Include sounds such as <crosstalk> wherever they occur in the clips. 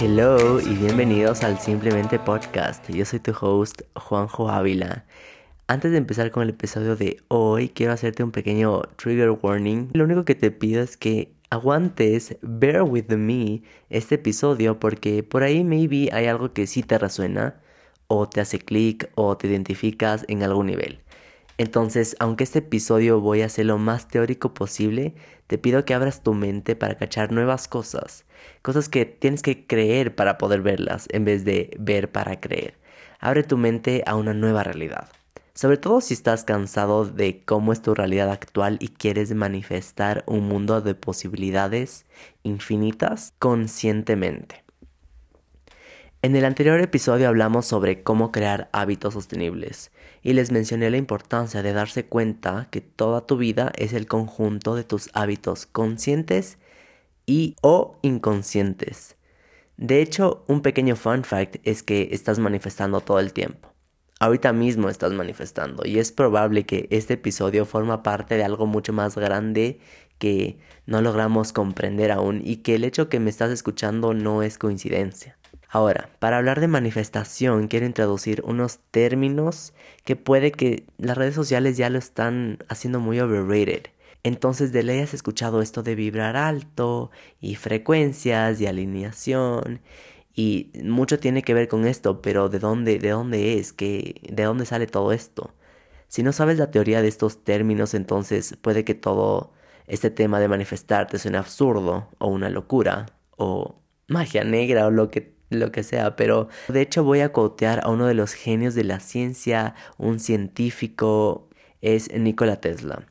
Hello y bienvenidos al Simplemente Podcast. Yo soy tu host Juanjo Ávila. Antes de empezar con el episodio de hoy, quiero hacerte un pequeño trigger warning. Lo único que te pido es que aguantes, bear with me este episodio porque por ahí maybe hay algo que sí te resuena o te hace clic o te identificas en algún nivel. Entonces, aunque este episodio voy a hacer lo más teórico posible, te pido que abras tu mente para cachar nuevas cosas, cosas que tienes que creer para poder verlas en vez de ver para creer. Abre tu mente a una nueva realidad. Sobre todo si estás cansado de cómo es tu realidad actual y quieres manifestar un mundo de posibilidades infinitas conscientemente. En el anterior episodio hablamos sobre cómo crear hábitos sostenibles y les mencioné la importancia de darse cuenta que toda tu vida es el conjunto de tus hábitos conscientes y o inconscientes. De hecho, un pequeño fun fact es que estás manifestando todo el tiempo. Ahorita mismo estás manifestando y es probable que este episodio forma parte de algo mucho más grande que no logramos comprender aún y que el hecho que me estás escuchando no es coincidencia. Ahora, para hablar de manifestación, quiero introducir unos términos que puede que las redes sociales ya lo están haciendo muy overrated. Entonces de ley has escuchado esto de vibrar alto y frecuencias y alineación y mucho tiene que ver con esto, pero ¿de dónde, de dónde es? ¿Qué, ¿De dónde sale todo esto? Si no sabes la teoría de estos términos, entonces puede que todo este tema de manifestarte suene absurdo o una locura o magia negra o lo que lo que sea, pero de hecho voy a cotear a uno de los genios de la ciencia, un científico, es Nikola Tesla.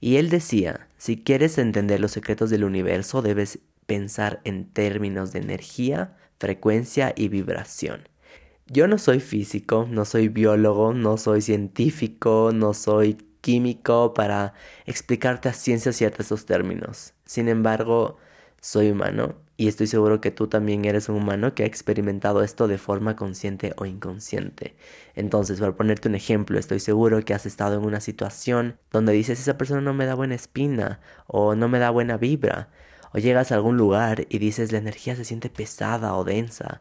Y él decía, si quieres entender los secretos del universo, debes pensar en términos de energía, frecuencia y vibración. Yo no soy físico, no soy biólogo, no soy científico, no soy químico para explicarte a ciencia cierta estos términos. Sin embargo, soy humano y estoy seguro que tú también eres un humano que ha experimentado esto de forma consciente o inconsciente. Entonces, para ponerte un ejemplo, estoy seguro que has estado en una situación donde dices esa persona no me da buena espina o no me da buena vibra. O llegas a algún lugar y dices la energía se siente pesada o densa.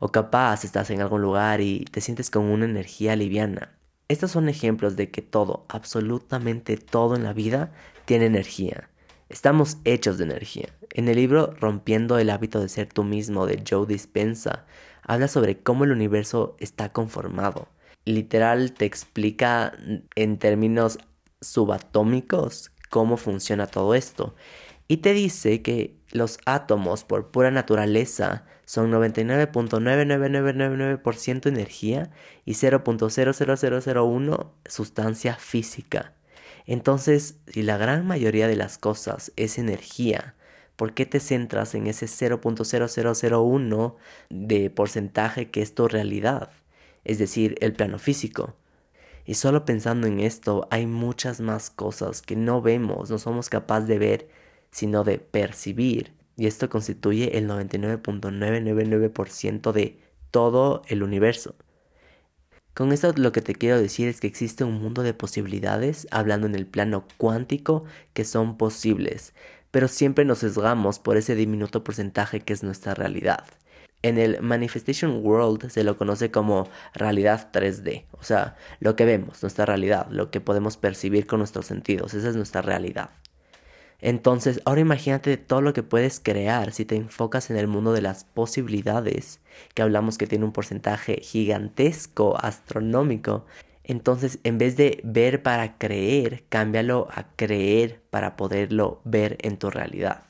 O capaz estás en algún lugar y te sientes con una energía liviana. Estos son ejemplos de que todo, absolutamente todo en la vida, tiene energía. Estamos hechos de energía. En el libro Rompiendo el hábito de ser tú mismo de Joe Dispensa, habla sobre cómo el universo está conformado. Literal te explica en términos subatómicos cómo funciona todo esto. Y te dice que los átomos por pura naturaleza son 99.99999% energía y 0.00001 sustancia física. Entonces, si la gran mayoría de las cosas es energía, ¿por qué te centras en ese 0.0001 de porcentaje que es tu realidad? Es decir, el plano físico. Y solo pensando en esto, hay muchas más cosas que no vemos, no somos capaces de ver, sino de percibir. Y esto constituye el 99.999% de todo el universo. Con esto lo que te quiero decir es que existe un mundo de posibilidades, hablando en el plano cuántico, que son posibles, pero siempre nos sesgamos por ese diminuto porcentaje que es nuestra realidad. En el Manifestation World se lo conoce como realidad 3D, o sea, lo que vemos, nuestra realidad, lo que podemos percibir con nuestros sentidos, esa es nuestra realidad. Entonces, ahora imagínate todo lo que puedes crear si te enfocas en el mundo de las posibilidades, que hablamos que tiene un porcentaje gigantesco, astronómico. Entonces, en vez de ver para creer, cámbialo a creer para poderlo ver en tu realidad.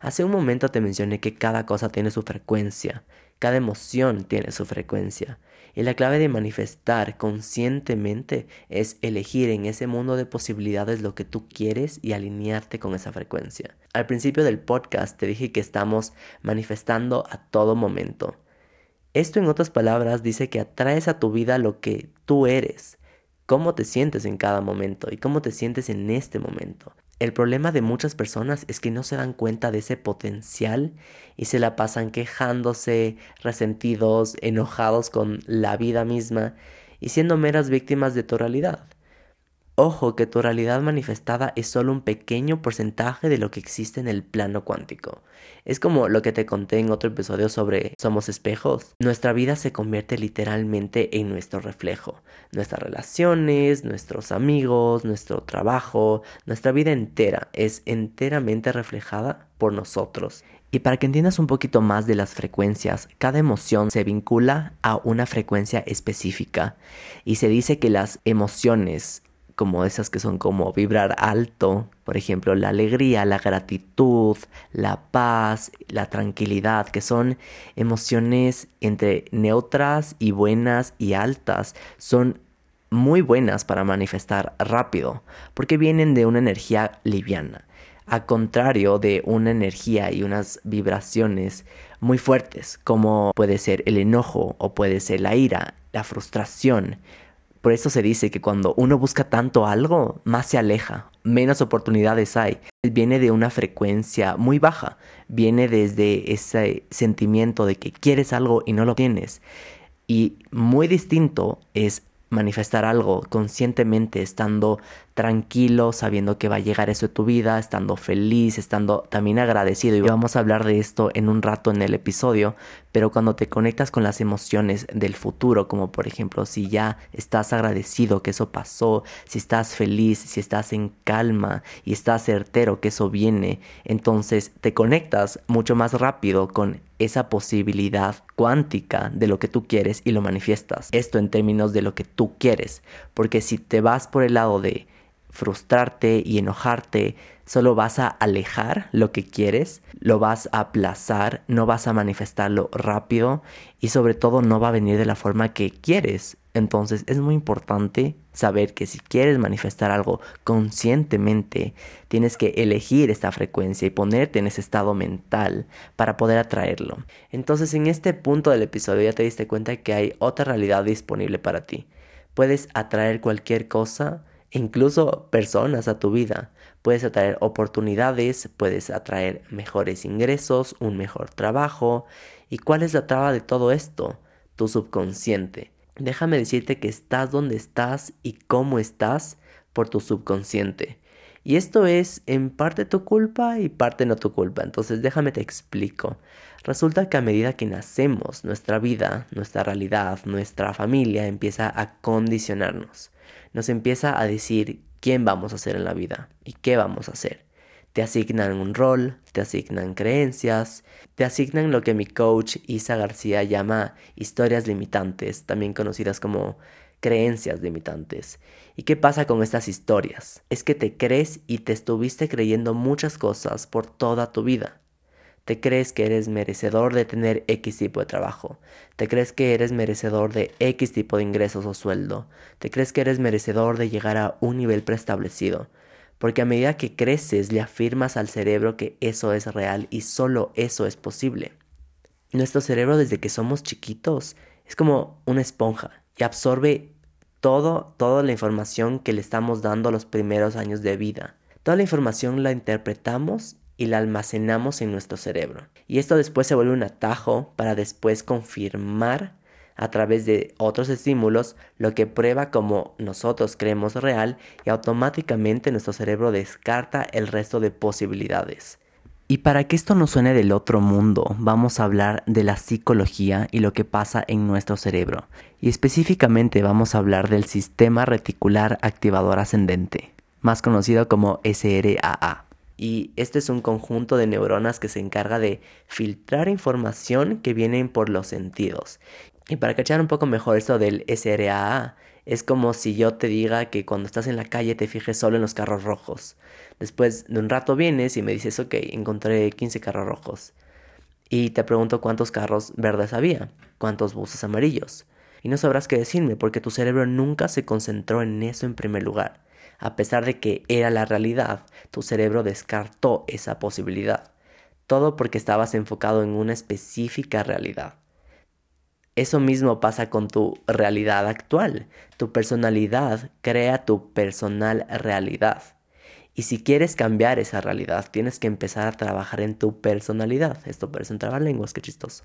Hace un momento te mencioné que cada cosa tiene su frecuencia, cada emoción tiene su frecuencia. Y la clave de manifestar conscientemente es elegir en ese mundo de posibilidades lo que tú quieres y alinearte con esa frecuencia. Al principio del podcast te dije que estamos manifestando a todo momento. Esto en otras palabras dice que atraes a tu vida lo que tú eres, cómo te sientes en cada momento y cómo te sientes en este momento. El problema de muchas personas es que no se dan cuenta de ese potencial y se la pasan quejándose, resentidos, enojados con la vida misma y siendo meras víctimas de tu realidad. Ojo que tu realidad manifestada es solo un pequeño porcentaje de lo que existe en el plano cuántico. Es como lo que te conté en otro episodio sobre somos espejos. Nuestra vida se convierte literalmente en nuestro reflejo. Nuestras relaciones, nuestros amigos, nuestro trabajo, nuestra vida entera es enteramente reflejada por nosotros. Y para que entiendas un poquito más de las frecuencias, cada emoción se vincula a una frecuencia específica. Y se dice que las emociones como esas que son como vibrar alto, por ejemplo, la alegría, la gratitud, la paz, la tranquilidad, que son emociones entre neutras y buenas y altas, son muy buenas para manifestar rápido, porque vienen de una energía liviana, a contrario de una energía y unas vibraciones muy fuertes, como puede ser el enojo o puede ser la ira, la frustración, por eso se dice que cuando uno busca tanto algo, más se aleja, menos oportunidades hay. Viene de una frecuencia muy baja, viene desde ese sentimiento de que quieres algo y no lo tienes. Y muy distinto es manifestar algo conscientemente, estando tranquilo, sabiendo que va a llegar eso a tu vida, estando feliz, estando también agradecido. Y vamos a hablar de esto en un rato en el episodio, pero cuando te conectas con las emociones del futuro, como por ejemplo si ya estás agradecido que eso pasó, si estás feliz, si estás en calma y estás certero que eso viene, entonces te conectas mucho más rápido con esa posibilidad cuántica de lo que tú quieres y lo manifiestas. Esto en términos de lo que tú quieres, porque si te vas por el lado de frustrarte y enojarte, solo vas a alejar lo que quieres, lo vas a aplazar, no vas a manifestarlo rápido y sobre todo no va a venir de la forma que quieres. Entonces es muy importante saber que si quieres manifestar algo conscientemente, tienes que elegir esta frecuencia y ponerte en ese estado mental para poder atraerlo. Entonces en este punto del episodio ya te diste cuenta que hay otra realidad disponible para ti. Puedes atraer cualquier cosa incluso personas a tu vida. Puedes atraer oportunidades, puedes atraer mejores ingresos, un mejor trabajo. ¿Y cuál es la traba de todo esto? Tu subconsciente. Déjame decirte que estás donde estás y cómo estás por tu subconsciente. Y esto es en parte tu culpa y parte no tu culpa. Entonces déjame te explico. Resulta que a medida que nacemos, nuestra vida, nuestra realidad, nuestra familia empieza a condicionarnos nos empieza a decir quién vamos a ser en la vida y qué vamos a hacer. Te asignan un rol, te asignan creencias, te asignan lo que mi coach Isa García llama historias limitantes, también conocidas como creencias limitantes. ¿Y qué pasa con estas historias? Es que te crees y te estuviste creyendo muchas cosas por toda tu vida. Te crees que eres merecedor de tener X tipo de trabajo. Te crees que eres merecedor de X tipo de ingresos o sueldo. Te crees que eres merecedor de llegar a un nivel preestablecido. Porque a medida que creces le afirmas al cerebro que eso es real y solo eso es posible. Nuestro cerebro desde que somos chiquitos es como una esponja y absorbe todo, toda la información que le estamos dando los primeros años de vida. Toda la información la interpretamos y la almacenamos en nuestro cerebro. Y esto después se vuelve un atajo para después confirmar a través de otros estímulos lo que prueba como nosotros creemos real y automáticamente nuestro cerebro descarta el resto de posibilidades. Y para que esto no suene del otro mundo, vamos a hablar de la psicología y lo que pasa en nuestro cerebro. Y específicamente vamos a hablar del sistema reticular activador ascendente, más conocido como SRAA y este es un conjunto de neuronas que se encarga de filtrar información que vienen por los sentidos. Y para cachar un poco mejor esto del SRAA, es como si yo te diga que cuando estás en la calle te fijes solo en los carros rojos. Después de un rato vienes y me dices, ok, encontré 15 carros rojos. Y te pregunto cuántos carros verdes había, cuántos buses amarillos. Y no sabrás qué decirme porque tu cerebro nunca se concentró en eso en primer lugar. A pesar de que era la realidad, tu cerebro descartó esa posibilidad. Todo porque estabas enfocado en una específica realidad. Eso mismo pasa con tu realidad actual. Tu personalidad crea tu personal realidad. Y si quieres cambiar esa realidad, tienes que empezar a trabajar en tu personalidad. Esto parece un lenguas, qué chistoso.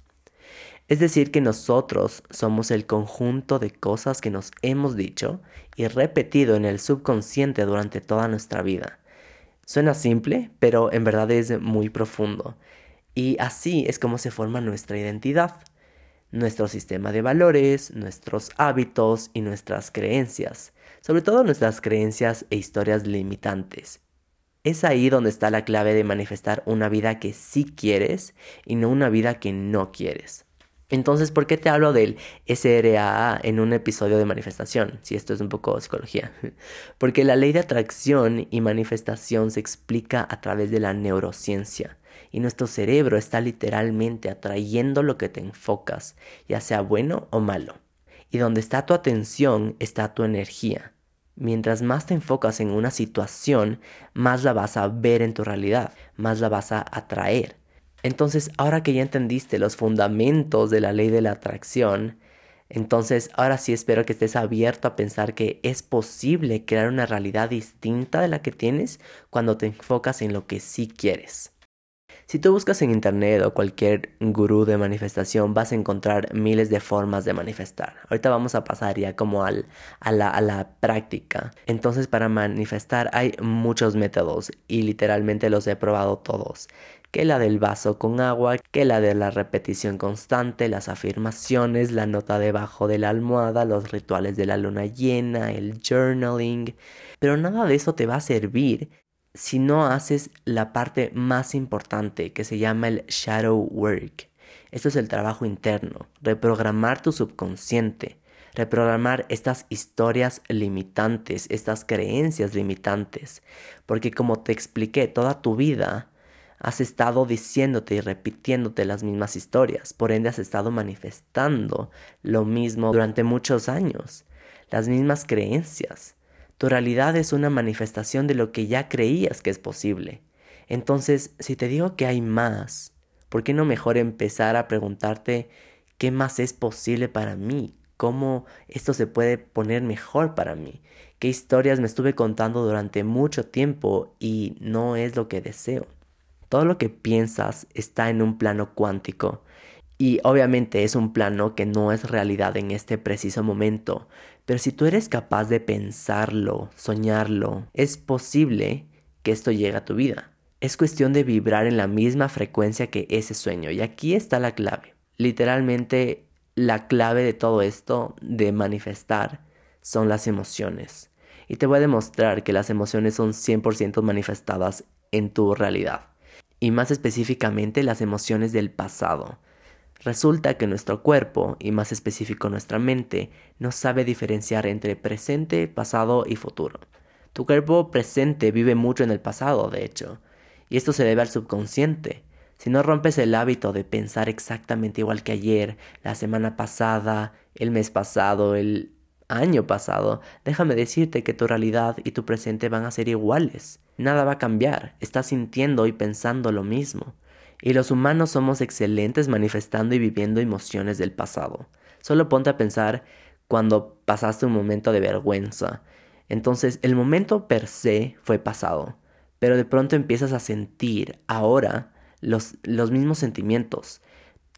Es decir, que nosotros somos el conjunto de cosas que nos hemos dicho y repetido en el subconsciente durante toda nuestra vida. Suena simple, pero en verdad es muy profundo. Y así es como se forma nuestra identidad, nuestro sistema de valores, nuestros hábitos y nuestras creencias, sobre todo nuestras creencias e historias limitantes. Es ahí donde está la clave de manifestar una vida que sí quieres y no una vida que no quieres. Entonces, ¿por qué te hablo del SRAA en un episodio de manifestación? Si esto es un poco psicología. <laughs> Porque la ley de atracción y manifestación se explica a través de la neurociencia. Y nuestro cerebro está literalmente atrayendo lo que te enfocas, ya sea bueno o malo. Y donde está tu atención está tu energía. Mientras más te enfocas en una situación, más la vas a ver en tu realidad, más la vas a atraer. Entonces, ahora que ya entendiste los fundamentos de la ley de la atracción, entonces ahora sí espero que estés abierto a pensar que es posible crear una realidad distinta de la que tienes cuando te enfocas en lo que sí quieres. Si tú buscas en internet o cualquier gurú de manifestación, vas a encontrar miles de formas de manifestar. Ahorita vamos a pasar ya como al, a, la, a la práctica. Entonces para manifestar hay muchos métodos y literalmente los he probado todos que la del vaso con agua, que la de la repetición constante, las afirmaciones, la nota debajo de la almohada, los rituales de la luna llena, el journaling. Pero nada de eso te va a servir si no haces la parte más importante que se llama el shadow work. Esto es el trabajo interno, reprogramar tu subconsciente, reprogramar estas historias limitantes, estas creencias limitantes, porque como te expliqué, toda tu vida has estado diciéndote y repitiéndote las mismas historias, por ende has estado manifestando lo mismo durante muchos años, las mismas creencias. Tu realidad es una manifestación de lo que ya creías que es posible. Entonces, si te digo que hay más, ¿por qué no mejor empezar a preguntarte qué más es posible para mí? ¿Cómo esto se puede poner mejor para mí? ¿Qué historias me estuve contando durante mucho tiempo y no es lo que deseo? Todo lo que piensas está en un plano cuántico y obviamente es un plano que no es realidad en este preciso momento, pero si tú eres capaz de pensarlo, soñarlo, es posible que esto llegue a tu vida. Es cuestión de vibrar en la misma frecuencia que ese sueño y aquí está la clave. Literalmente la clave de todo esto de manifestar son las emociones. Y te voy a demostrar que las emociones son 100% manifestadas en tu realidad y más específicamente las emociones del pasado. Resulta que nuestro cuerpo, y más específico nuestra mente, no sabe diferenciar entre presente, pasado y futuro. Tu cuerpo presente vive mucho en el pasado, de hecho, y esto se debe al subconsciente. Si no rompes el hábito de pensar exactamente igual que ayer, la semana pasada, el mes pasado, el año pasado, déjame decirte que tu realidad y tu presente van a ser iguales. Nada va a cambiar, estás sintiendo y pensando lo mismo. Y los humanos somos excelentes manifestando y viviendo emociones del pasado. Solo ponte a pensar cuando pasaste un momento de vergüenza. Entonces el momento per se fue pasado, pero de pronto empiezas a sentir ahora los, los mismos sentimientos.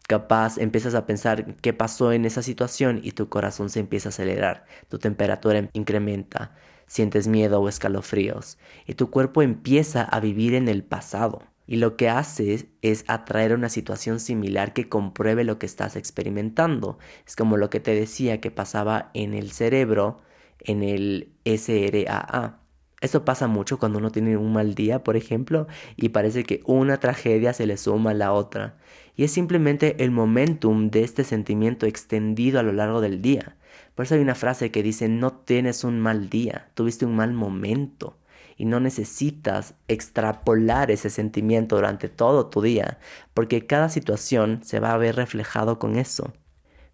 Capaz empiezas a pensar qué pasó en esa situación y tu corazón se empieza a acelerar, tu temperatura incrementa, sientes miedo o escalofríos y tu cuerpo empieza a vivir en el pasado. Y lo que haces es atraer una situación similar que compruebe lo que estás experimentando. Es como lo que te decía que pasaba en el cerebro, en el SRAA. Esto pasa mucho cuando uno tiene un mal día, por ejemplo, y parece que una tragedia se le suma a la otra. Y es simplemente el momentum de este sentimiento extendido a lo largo del día. Por eso hay una frase que dice, no tienes un mal día, tuviste un mal momento. Y no necesitas extrapolar ese sentimiento durante todo tu día, porque cada situación se va a ver reflejado con eso.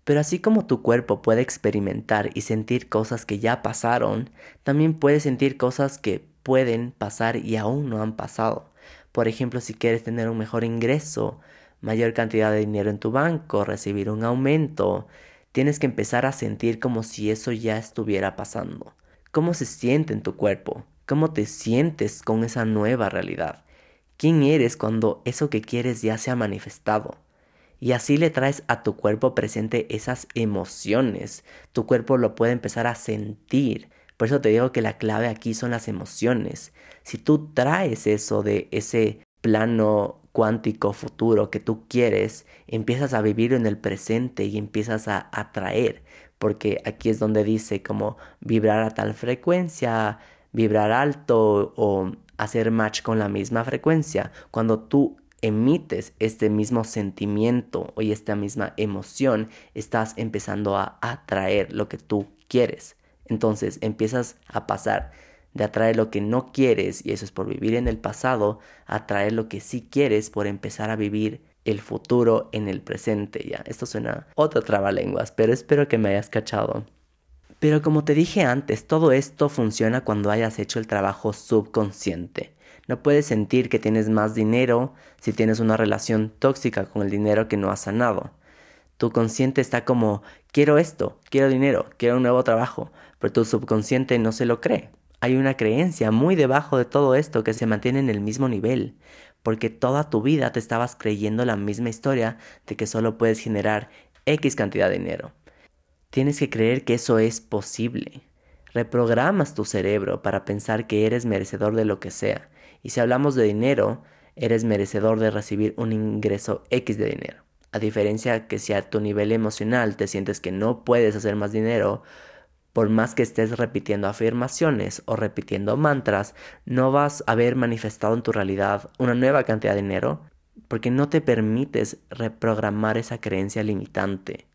Pero así como tu cuerpo puede experimentar y sentir cosas que ya pasaron, también puede sentir cosas que pueden pasar y aún no han pasado. Por ejemplo, si quieres tener un mejor ingreso, mayor cantidad de dinero en tu banco, recibir un aumento, tienes que empezar a sentir como si eso ya estuviera pasando. ¿Cómo se siente en tu cuerpo? ¿Cómo te sientes con esa nueva realidad? ¿Quién eres cuando eso que quieres ya se ha manifestado? Y así le traes a tu cuerpo presente esas emociones. Tu cuerpo lo puede empezar a sentir. Por eso te digo que la clave aquí son las emociones. Si tú traes eso de ese plano cuántico futuro que tú quieres, empiezas a vivir en el presente y empiezas a atraer, porque aquí es donde dice como vibrar a tal frecuencia, vibrar alto o hacer match con la misma frecuencia. Cuando tú emites este mismo sentimiento o esta misma emoción, estás empezando a atraer lo que tú quieres. Entonces empiezas a pasar de atraer lo que no quieres, y eso es por vivir en el pasado, a atraer lo que sí quieres por empezar a vivir el futuro en el presente. Ya, esto suena otra trabalenguas, pero espero que me hayas cachado. Pero como te dije antes, todo esto funciona cuando hayas hecho el trabajo subconsciente. No puedes sentir que tienes más dinero si tienes una relación tóxica con el dinero que no has sanado. Tu consciente está como, quiero esto, quiero dinero, quiero un nuevo trabajo, pero tu subconsciente no se lo cree. Hay una creencia muy debajo de todo esto que se mantiene en el mismo nivel, porque toda tu vida te estabas creyendo la misma historia de que solo puedes generar X cantidad de dinero. Tienes que creer que eso es posible. Reprogramas tu cerebro para pensar que eres merecedor de lo que sea y si hablamos de dinero, eres merecedor de recibir un ingreso X de dinero. A diferencia que si a tu nivel emocional te sientes que no puedes hacer más dinero, por más que estés repitiendo afirmaciones o repitiendo mantras, no vas a haber manifestado en tu realidad una nueva cantidad de dinero porque no te permites reprogramar esa creencia limitante.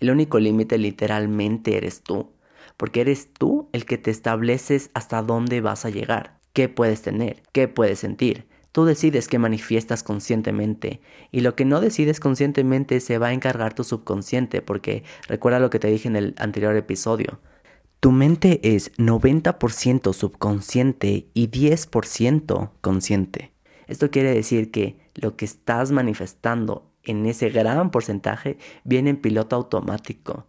El único límite literalmente eres tú, porque eres tú el que te estableces hasta dónde vas a llegar qué puedes tener, qué puedes sentir. Tú decides qué manifiestas conscientemente y lo que no decides conscientemente se va a encargar tu subconsciente porque recuerda lo que te dije en el anterior episodio. Tu mente es 90% subconsciente y 10% consciente. Esto quiere decir que lo que estás manifestando en ese gran porcentaje viene en piloto automático.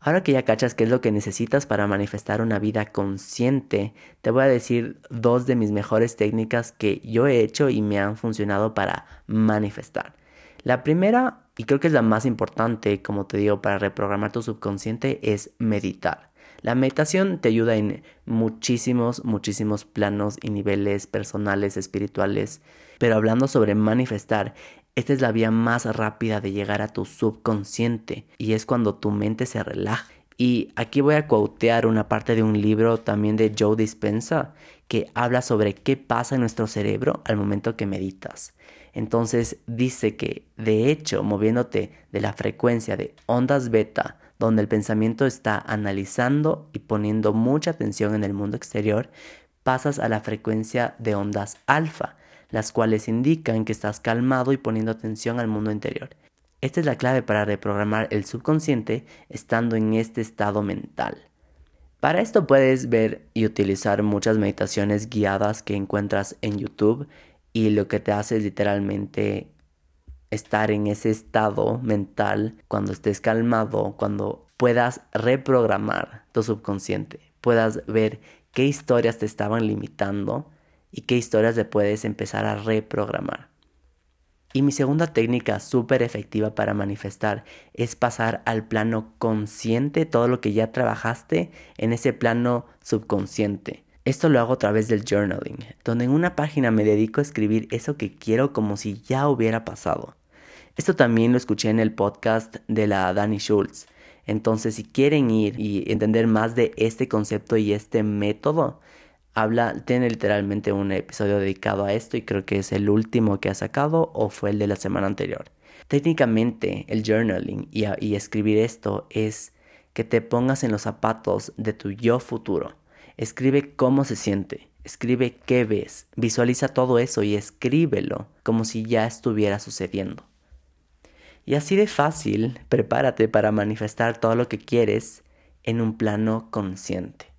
Ahora que ya cachas qué es lo que necesitas para manifestar una vida consciente, te voy a decir dos de mis mejores técnicas que yo he hecho y me han funcionado para manifestar. La primera, y creo que es la más importante, como te digo, para reprogramar tu subconsciente, es meditar. La meditación te ayuda en muchísimos, muchísimos planos y niveles personales, espirituales. Pero hablando sobre manifestar, esta es la vía más rápida de llegar a tu subconsciente y es cuando tu mente se relaja. Y aquí voy a quotear una parte de un libro también de Joe Dispensa que habla sobre qué pasa en nuestro cerebro al momento que meditas. Entonces dice que de hecho moviéndote de la frecuencia de ondas beta, donde el pensamiento está analizando y poniendo mucha atención en el mundo exterior, pasas a la frecuencia de ondas alfa, las cuales indican que estás calmado y poniendo atención al mundo interior. Esta es la clave para reprogramar el subconsciente estando en este estado mental. Para esto puedes ver y utilizar muchas meditaciones guiadas que encuentras en YouTube y lo que te hace es literalmente estar en ese estado mental cuando estés calmado, cuando puedas reprogramar tu subconsciente, puedas ver qué historias te estaban limitando y qué historias te puedes empezar a reprogramar. Y mi segunda técnica súper efectiva para manifestar es pasar al plano consciente todo lo que ya trabajaste en ese plano subconsciente. Esto lo hago a través del journaling, donde en una página me dedico a escribir eso que quiero como si ya hubiera pasado. Esto también lo escuché en el podcast de la Dani Schultz. Entonces, si quieren ir y entender más de este concepto y este método, habla, tiene literalmente un episodio dedicado a esto y creo que es el último que ha sacado o fue el de la semana anterior. Técnicamente el journaling y, y escribir esto es que te pongas en los zapatos de tu yo futuro. Escribe cómo se siente, escribe qué ves, visualiza todo eso y escríbelo como si ya estuviera sucediendo. Y así de fácil, prepárate para manifestar todo lo que quieres en un plano consciente.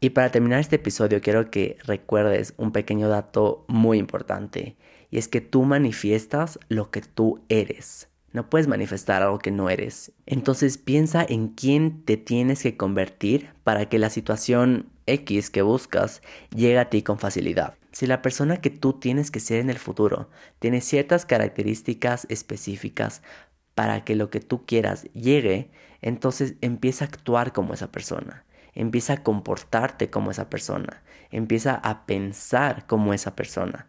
Y para terminar este episodio quiero que recuerdes un pequeño dato muy importante y es que tú manifiestas lo que tú eres. No puedes manifestar algo que no eres. Entonces piensa en quién te tienes que convertir para que la situación X que buscas llegue a ti con facilidad. Si la persona que tú tienes que ser en el futuro tiene ciertas características específicas para que lo que tú quieras llegue, entonces empieza a actuar como esa persona, empieza a comportarte como esa persona, empieza a pensar como esa persona.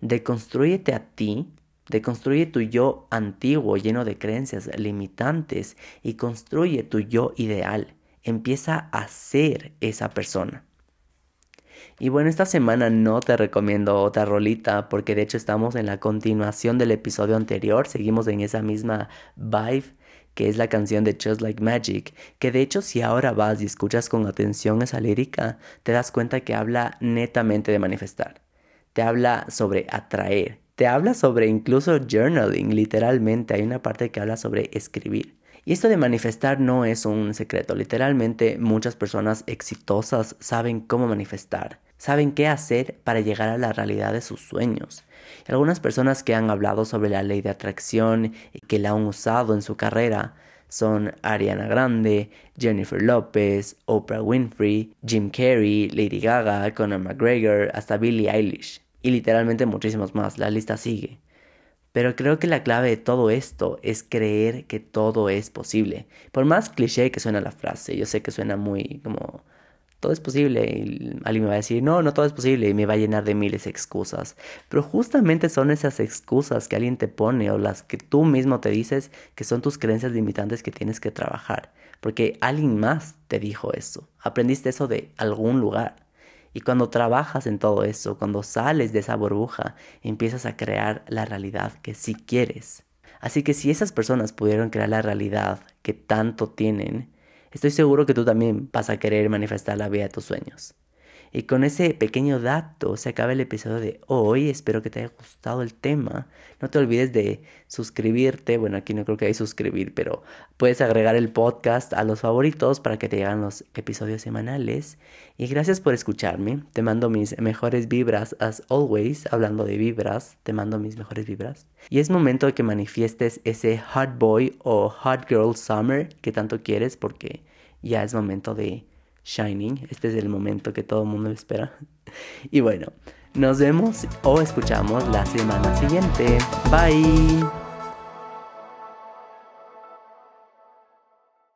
Deconstrúyete a ti, deconstruye tu yo antiguo lleno de creencias limitantes y construye tu yo ideal. Empieza a ser esa persona. Y bueno, esta semana no te recomiendo otra rolita porque de hecho estamos en la continuación del episodio anterior, seguimos en esa misma vibe que es la canción de Just Like Magic, que de hecho si ahora vas y escuchas con atención esa lírica, te das cuenta que habla netamente de manifestar, te habla sobre atraer, te habla sobre incluso journaling, literalmente. Hay una parte que habla sobre escribir. Y esto de manifestar no es un secreto, literalmente muchas personas exitosas saben cómo manifestar, saben qué hacer para llegar a la realidad de sus sueños. Algunas personas que han hablado sobre la ley de atracción y que la han usado en su carrera son Ariana Grande, Jennifer Lopez, Oprah Winfrey, Jim Carrey, Lady Gaga, Conor McGregor, hasta Billie Eilish. Y literalmente muchísimos más, la lista sigue. Pero creo que la clave de todo esto es creer que todo es posible. Por más cliché que suena la frase, yo sé que suena muy como todo es posible y alguien me va a decir, no, no todo es posible y me va a llenar de miles de excusas. Pero justamente son esas excusas que alguien te pone o las que tú mismo te dices que son tus creencias limitantes que tienes que trabajar. Porque alguien más te dijo eso. Aprendiste eso de algún lugar. Y cuando trabajas en todo eso, cuando sales de esa burbuja, empiezas a crear la realidad que sí quieres. Así que si esas personas pudieron crear la realidad que tanto tienen, estoy seguro que tú también vas a querer manifestar la vida de tus sueños. Y con ese pequeño dato se acaba el episodio de hoy. Espero que te haya gustado el tema. No te olvides de suscribirte. Bueno, aquí no creo que hay suscribir, pero puedes agregar el podcast a los favoritos para que te lleguen los episodios semanales. Y gracias por escucharme. Te mando mis mejores vibras, as always. Hablando de vibras, te mando mis mejores vibras. Y es momento de que manifiestes ese hot boy o hot girl summer que tanto quieres porque ya es momento de Shining. Este es el momento que todo el mundo espera. Y bueno, nos vemos o escuchamos la semana siguiente. Bye.